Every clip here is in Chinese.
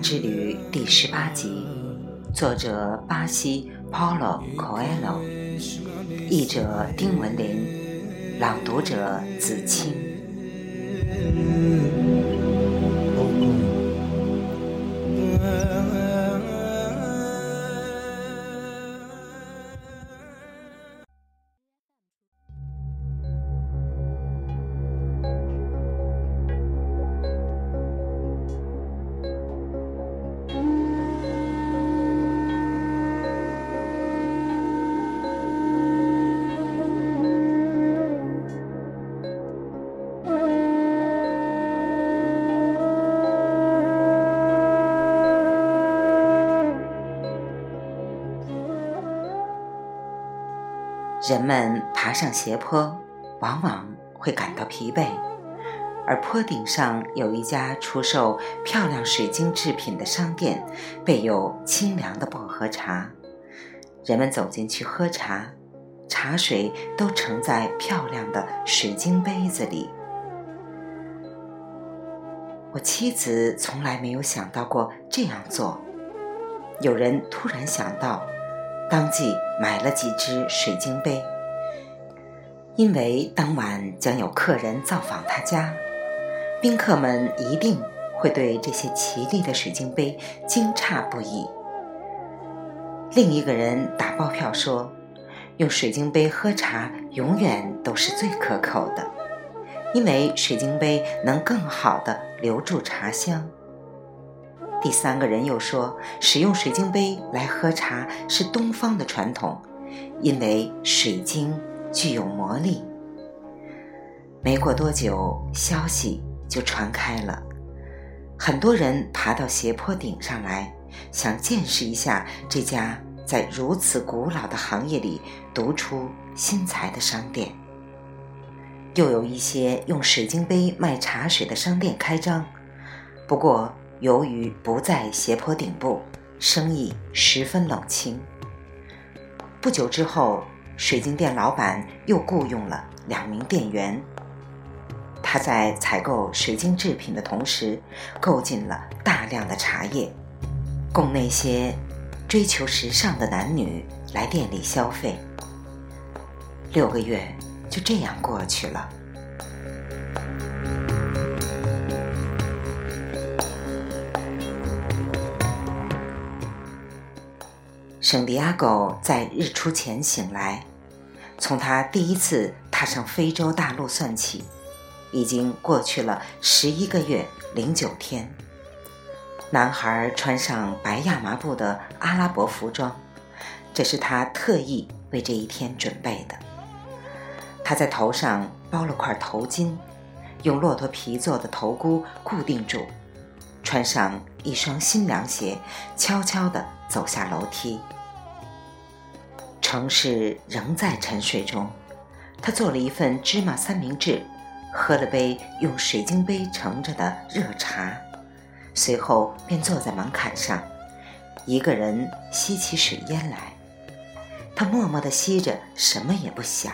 之旅》第十八集，作者巴西 Paulo Coelho，译者丁文林，朗读者子清。人们爬上斜坡，往往会感到疲惫，而坡顶上有一家出售漂亮水晶制品的商店，备有清凉的薄荷茶。人们走进去喝茶，茶水都盛在漂亮的水晶杯子里。我妻子从来没有想到过这样做。有人突然想到。当即买了几只水晶杯，因为当晚将有客人造访他家，宾客们一定会对这些奇丽的水晶杯惊诧不已。另一个人打包票说，用水晶杯喝茶永远都是最可口的，因为水晶杯能更好的留住茶香。第三个人又说，使用水晶杯来喝茶是东方的传统，因为水晶具有魔力。没过多久，消息就传开了，很多人爬到斜坡顶上来，想见识一下这家在如此古老的行业里独出心裁的商店。又有一些用水晶杯卖茶水的商店开张，不过。由于不在斜坡顶部，生意十分冷清。不久之后，水晶店老板又雇佣了两名店员。他在采购水晶制品的同时，购进了大量的茶叶，供那些追求时尚的男女来店里消费。六个月就这样过去了。圣地亚哥在日出前醒来，从他第一次踏上非洲大陆算起，已经过去了十一个月零九天。男孩穿上白亚麻布的阿拉伯服装，这是他特意为这一天准备的。他在头上包了块头巾，用骆驼皮做的头箍固定住，穿上一双新凉鞋，悄悄地走下楼梯。城市仍在沉睡中，他做了一份芝麻三明治，喝了杯用水晶杯盛着的热茶，随后便坐在门槛上，一个人吸起水烟来。他默默地吸着，什么也不想，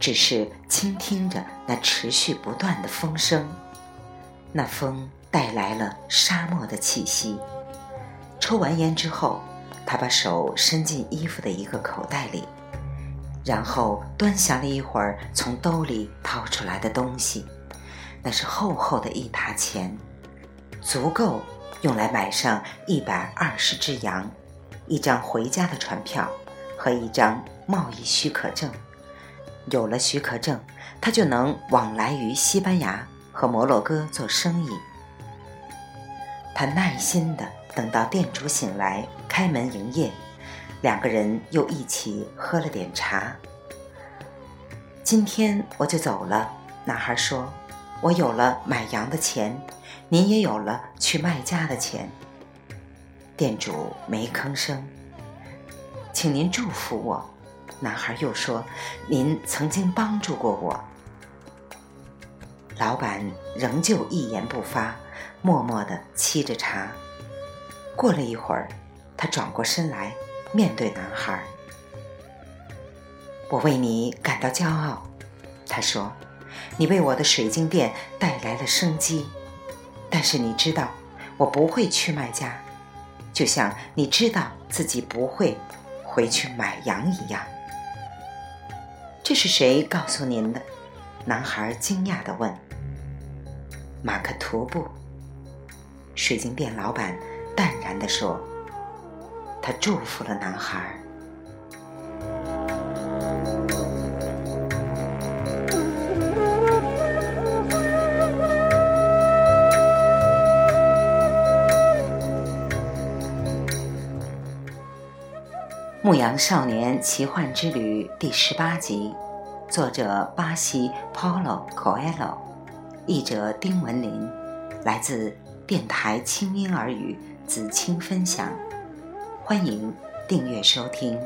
只是倾听着那持续不断的风声。那风带来了沙漠的气息。抽完烟之后。他把手伸进衣服的一个口袋里，然后端详了一会儿从兜里掏出来的东西，那是厚厚的一沓钱，足够用来买上一百二十只羊，一张回家的船票和一张贸易许可证。有了许可证，他就能往来于西班牙和摩洛哥做生意。他耐心地等到店主醒来。开门营业，两个人又一起喝了点茶。今天我就走了，男孩说：“我有了买羊的钱，您也有了去卖家的钱。”店主没吭声。请您祝福我，男孩又说：“您曾经帮助过我。”老板仍旧一言不发，默默地沏着茶。过了一会儿。他转过身来，面对男孩。我为你感到骄傲，他说：“你为我的水晶店带来了生机。但是你知道，我不会去卖家，就像你知道自己不会回去买羊一样。这是谁告诉您的？男孩惊讶地问。马克图布。水晶店老板淡然地说：“他祝福了男孩。”《牧羊少年奇幻之旅》第十八集，作者巴西 Paulo Coelho，译者丁文林，来自电台轻音耳语子青分享，欢迎订阅收听。